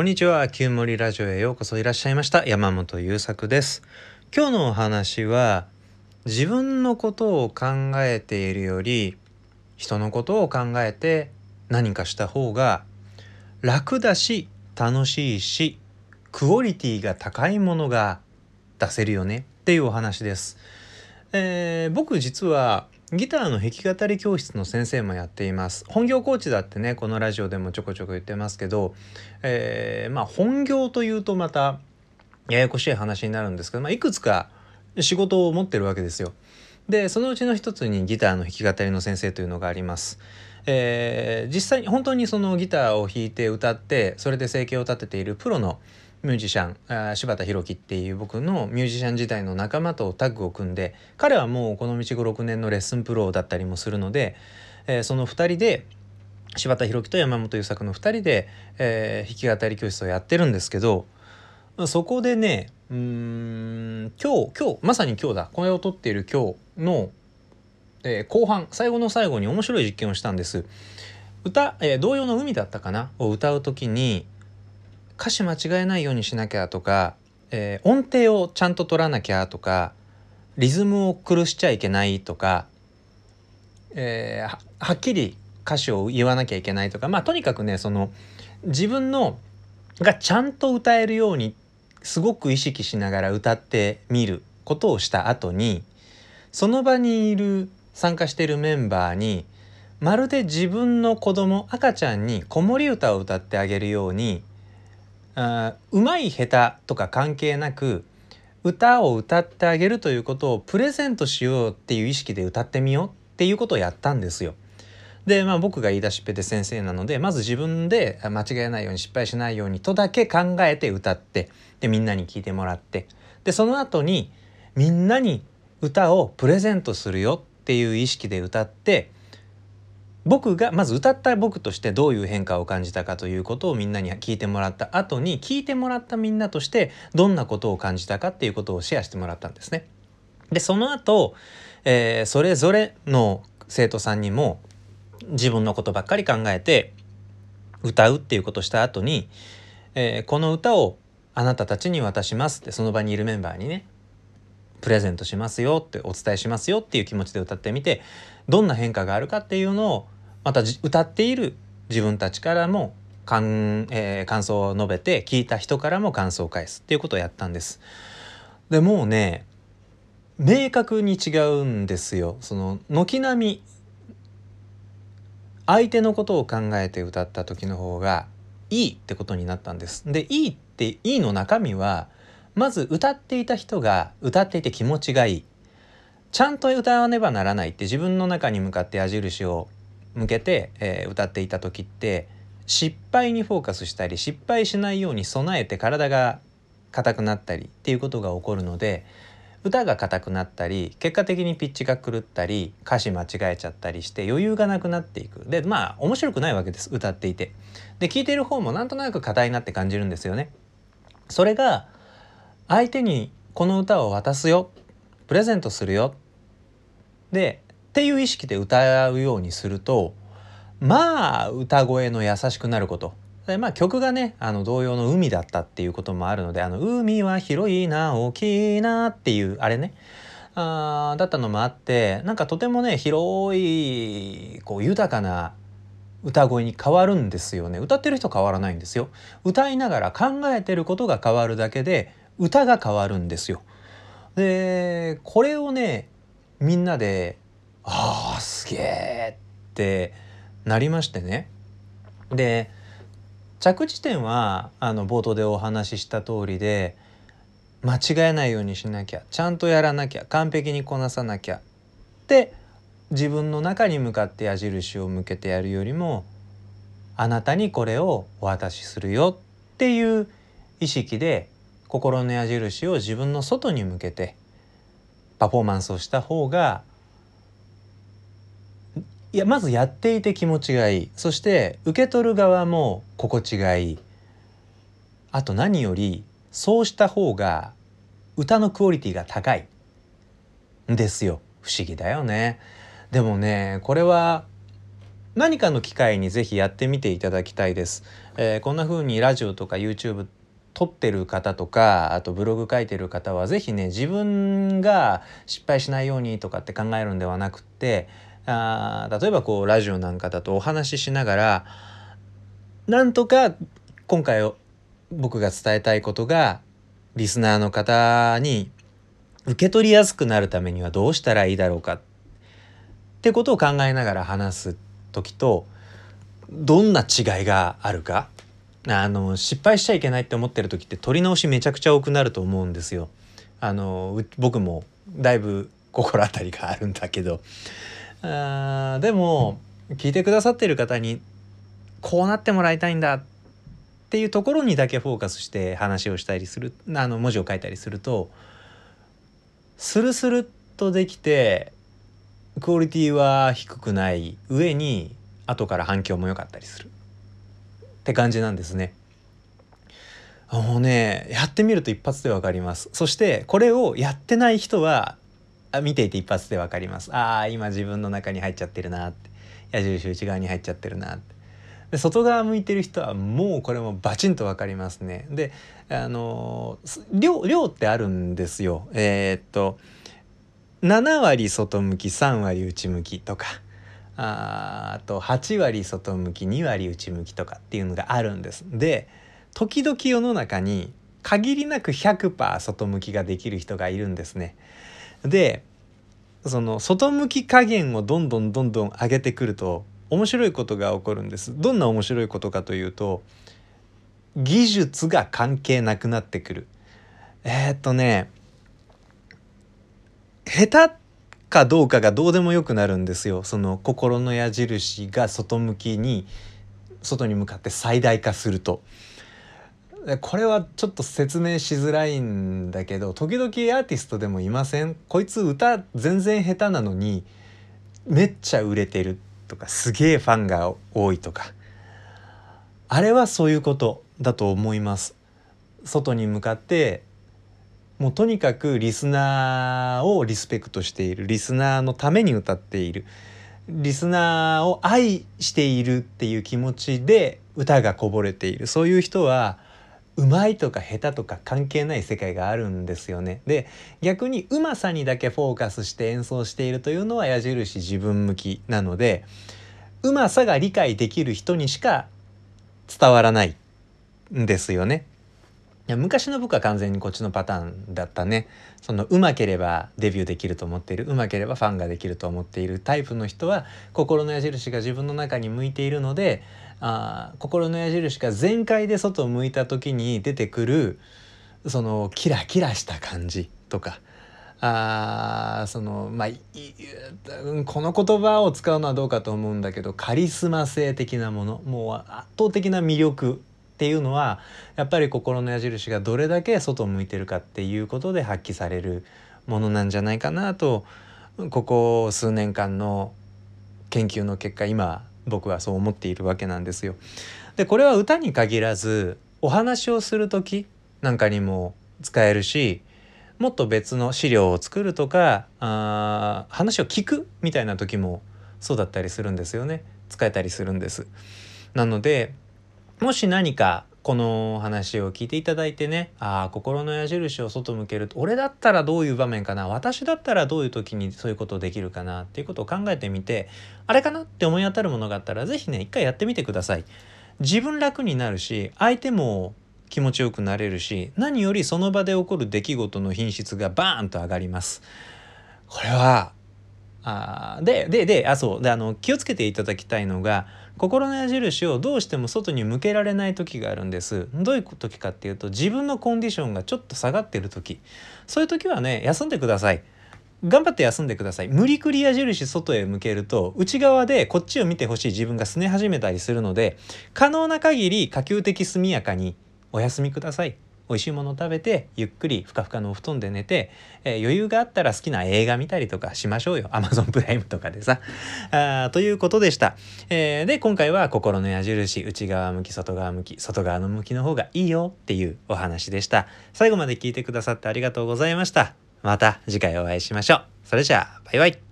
こんにちは、旧森ラジオへようこそいらっしゃいました。山本優作です。今日のお話は自分のことを考えているより人のことを考えて何かした方が楽だし楽しいしクオリティが高いものが出せるよねっていうお話です、えー、僕実はギターの弾き語り教室の先生もやっています本業コーチだってねこのラジオでもちょこちょこ言ってますけど、えー、まあ本業というとまたややこしい話になるんですけど、まあ、いくつか仕事を持ってるわけですよ。でそのうちの一つにギターの弾き語りの先生というのがあります。えー、実際に本当にそのギターを弾いて歌ってそれで生計を立てているプロのミュージシャン柴田博樹っていう僕のミュージシャン時代の仲間とタッグを組んで彼はもうこの道56年のレッスンプロだったりもするので、えー、その2人で柴田博樹と山本優作の2人で、えー、弾き語り教室をやってるんですけどそこでねうん今日今日まさに今日だこれを撮っている今日の、えー、後半最後の最後に面白い実験をしたんです。歌、えー、童謡の海だったかな？を歌う時に歌詞間違えないようにしなきゃとか、えー、音程をちゃんと取らなきゃとかリズムを苦しちゃいけないとか、えー、はっきり歌詞を言わなきゃいけないとかまあとにかくねその自分のがちゃんと歌えるようにすごく意識しながら歌ってみることをした後にその場にいる参加しているメンバーにまるで自分の子供赤ちゃんに子守歌を歌ってあげるようにあうまい下手とか関係なく歌を歌ってあげるということをプレゼントしようっていう意識で歌ってみようっていうことをやったんですよ。でまあ僕が言い出しっぺで先生なのでまず自分で間違えないように失敗しないようにとだけ考えて歌ってでみんなに聞いてもらってでその後にみんなに歌をプレゼントするよっていう意識で歌って僕がまず歌った僕としてどういう変化を感じたかということをみんなに聞いてもらった後に聞いてもらったみんなとしてどんなことを感じたかっていうことをシェアしてもらったんですね。でその後、えー、それぞれの生徒さんにも自分のことばっかり考えて歌うっていうことをした後に、えー、この歌をあなたたちに渡しますってその場にいるメンバーにねプレゼントしますよってお伝えしますよっていう気持ちで歌ってみてどんな変化があるかっていうのをまた歌っている自分たちからも感,、えー、感想を述べて聞いた人からも感想を返すっていうことをやったんです。でもうね明確に違うんですよ。その軒並み相手のことを考えて歌った時の方がいいってことになったんです。でいいっていいの中身はまず歌っていた人が歌っていて気持ちがいい。ちゃんと歌わねばならないって自分の中に向かって矢印を向けて、えー、歌っていた時って失敗にフォーカスしたり失敗しないように備えて体が硬くなったりっていうことが起こるので歌が硬くなったり結果的にピッチが狂ったり歌詞間違えちゃったりして余裕がなくなっていく。でまあ面白くないわけです歌っていて。で聴いてる方もなんとなく硬いなって感じるんですよね。それが相手にこの歌を渡すよ。プレゼントするよ。でっていう意識で歌うようにするとまあ歌声の優しくなること。でまあ曲がねあの童謡の「海」だったっていうこともあるので「あの海は広いな大きいな」っていうあれね。あだったのもあってなんかとてもね広いこう豊かな歌声に変わるんですよね。歌ってる人変わらないんですよ。歌いながら考えてることが変わるだけで歌が変わるんですよ。でこれをねみんなで「ああすげえ!」ってなりましてね。で着地点はあの冒頭でお話しした通りで間違えないようにしなきゃちゃんとやらなきゃ完璧にこなさなきゃって自分の中に向かって矢印を向けてやるよりもあなたにこれをお渡しするよっていう意識で心の矢印を自分の外に向けてパフォーマンスをした方がいやまずやっていて気持ちがいい。そして受け取る側も心地がいい。あと何よりそうした方が歌のクオリティが高い。ですよ。不思議だよね。でもねこれは何かの機会にぜひやってみていただきたいです。えー、こんな風にラジオとか YouTube 撮ってる方とかあとブログ書いてる方は是非ね自分が失敗しないようにとかって考えるんではなくってあ例えばこうラジオなんかだとお話ししながらなんとか今回僕が伝えたいことがリスナーの方に受け取りやすくなるためにはどうしたらいいだろうか。ってことを考えながら話す時とどんな違いがあるか。あの失敗しちゃいけないって思ってる時って取り直しめちゃくちゃ多くなると思うんですよ。あの僕もだいぶ心当たりがあるんだけどあでも聞いてくださってる方にこうなってもらいたいんだっていうところにだけフォーカスして話をしたりするあの文字を書いたりするとスルスルっとできてクオリティは低くない上に後から反響も良かったりするって感じなんですね。もうねやってみると一発で分かります。そしてこれをやってない人は見ていて一発で分かります。ああ今自分の中に入っちゃってるなって。矢印内側に入っちゃってるなって。で外側向いてる人はもうこれもバチンと分かりますね。であの量量ってあるんですよ。えー、っと7割外向き3割内向きとか。ああと8割外向き2割内向きとかっていうのがあるんです。で時々世の中に限りなく100%外向きができる人がいるんですね。でその外向き加減をどんどんどんどん上げてくると面白いことが起こるんです。どんな面白いことかというと技術が関係なくなってくる。えー、っとね下手かどうかがどうでもよくなるんですよ。その心の矢印が外向きに外に向かって最大化すると。これはちょっと説明しづらいんだけど時々アーティストでもいません？こいつ歌全然下手なのにめっちゃ売れてるとかすげえファンが多いとか。あれはそういうことだと思います。外に向かってもうとにかくリスナーをリスペクトしているリスナーのために歌っているリスナーを愛しているっていう気持ちで歌がこぼれているそういう人はうまいとか下手とか関係ない世界があるんですよね。で逆にうまさにだけフォーカスして演奏しているというのは矢印自分向きなのでうまさが理解できる人にしか伝わらないんですよね。や昔の僕は完全にこっちのパターンだったね。そのうまければデビューできると思っている。うまければファンができると思っているタイプの人は心の矢印が自分の中に向いているのであ心の矢印が全開で外を向いた時に出てくるそのキラキラした感じとかあそのまあこの言葉を使うのはどうかと思うんだけどカリスマ性的なものもう圧倒的な魅力っていうのはやっぱり心の矢印がどれだけ外を向いてるかっていうことで発揮されるものなんじゃないかなとここ数年間の研究の結果今僕はそう思っているわけなんですよ。でこれは歌に限らずお話をする時なんかにも使えるしもっと別の資料を作るとかあ話を聞くみたいな時もそうだったりするんですよね使えたりするんです。なのでもし何かこの話を聞いていただいてねああ心の矢印を外向けると俺だったらどういう場面かな私だったらどういう時にそういうことできるかなっていうことを考えてみてあれかなって思い当たるものがあったら是非ね一回やってみてください。自分楽になるし相手も気持ちよくなれるし何よりその場で起こる出来事の品質がバーンと上がります。これはあででであそうであの気をつけていただきたいのが心の矢印をどうしても外に向けられない時があるんです。どういう時かっていうと自分のコンディションがちょっと下がってる時。そういう時はね休んでください。頑張って休んでください。無理くり矢印外へ向けると内側でこっちを見てほしい。自分が拗ね始めたりするので可能な限り可及的速やかにお休みください。美味しいもの食べてゆっくりふかふかのお布団で寝て、えー、余裕があったら好きな映画見たりとかしましょうよ。Amazon プライムとかでさ。あということでした、えー、で今回は心の矢印内側向き外側向き外側の向きの方がいいよっていうお話でした。最後まで聞いてくださってありがとうございました。また次回お会いしましょう。それじゃあバイバイ。